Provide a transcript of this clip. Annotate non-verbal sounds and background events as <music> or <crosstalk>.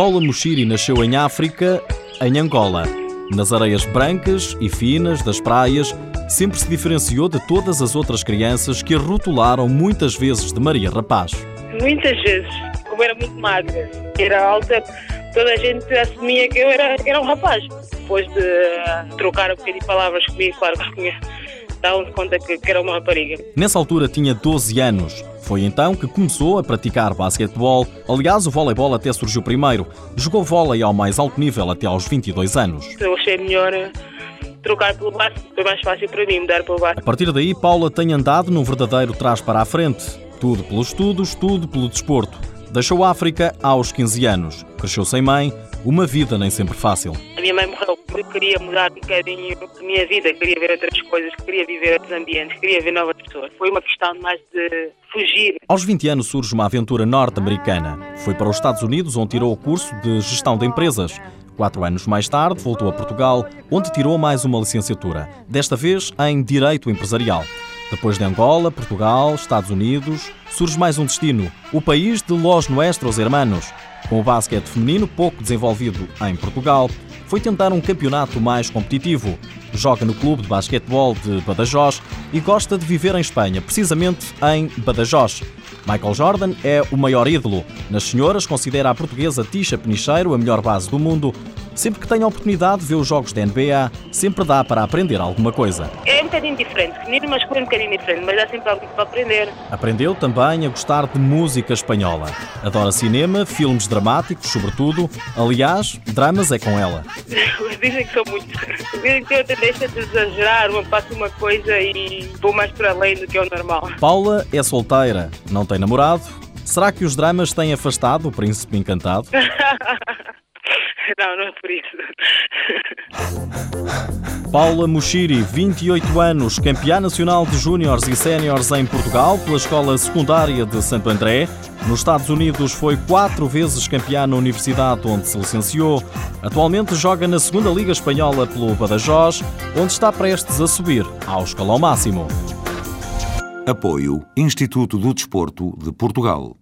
Paula Mochiri nasceu em África, em Angola. Nas areias brancas e finas das praias, sempre se diferenciou de todas as outras crianças que a rotularam muitas vezes de Maria Rapaz. Muitas vezes, como era muito magra, era alta, toda a gente assumia que eu era, era um rapaz. Depois de trocar um bocadinho de palavras comigo, claro que davam-se conta que, que era uma rapariga. Nessa altura tinha 12 anos. Foi então que começou a praticar basquetebol. Aliás, o voleibol até surgiu primeiro. Jogou vôlei ao mais alto nível até aos 22 anos. Eu achei melhor eh, trocar pelo basquete. Foi mais fácil para mim mudar para o basquete. A partir daí, Paula tem andado num verdadeiro trás para a frente. Tudo pelos estudos, tudo pelo desporto. Deixou a África aos 15 anos. Cresceu sem mãe, uma vida nem sempre fácil. A minha mãe morreu porque queria mudar um bocadinho a minha vida, queria ver outras coisas, queria viver outros ambientes, queria ver novas pessoas. Foi uma questão mais de fugir. Aos 20 anos surge uma aventura norte-americana. Foi para os Estados Unidos onde tirou o curso de gestão de empresas. Quatro anos mais tarde, voltou a Portugal, onde tirou mais uma licenciatura, desta vez em Direito Empresarial. Depois de Angola, Portugal, Estados Unidos, surge mais um destino, o país de Los Nuestros Hermanos. Com o basquete feminino pouco desenvolvido em Portugal, foi tentar um campeonato mais competitivo. Joga no clube de basquetebol de Badajoz e gosta de viver em Espanha, precisamente em Badajoz. Michael Jordan é o maior ídolo. Nas senhoras, considera a portuguesa Tisha Penicheiro a melhor base do mundo. Sempre que tem a oportunidade de ver os jogos da NBA, sempre dá para aprender alguma coisa. É um bocadinho diferente, feminino masculino é um bocadinho diferente, mas há sempre algo para aprender. Aprendeu também a gostar de música espanhola. Adora cinema, filmes dramáticos, sobretudo. Aliás, dramas é com ela. <laughs> Dizem que sou muito. Dizem que tenho a tendência de exagerar, eu faço uma coisa e vou mais para além do que é o normal. Paula é solteira, não tem namorado. Será que os dramas têm afastado o príncipe encantado? <laughs> não, não é por isso. Paula Mochiri, 28 anos, campeã nacional de júniores e séniores em Portugal pela Escola Secundária de Santo André. Nos Estados Unidos foi quatro vezes campeã na universidade onde se licenciou. Atualmente joga na segunda Liga Espanhola pelo Badajoz, onde está prestes a subir ao escalão máximo. Apoio Instituto do Desporto de Portugal.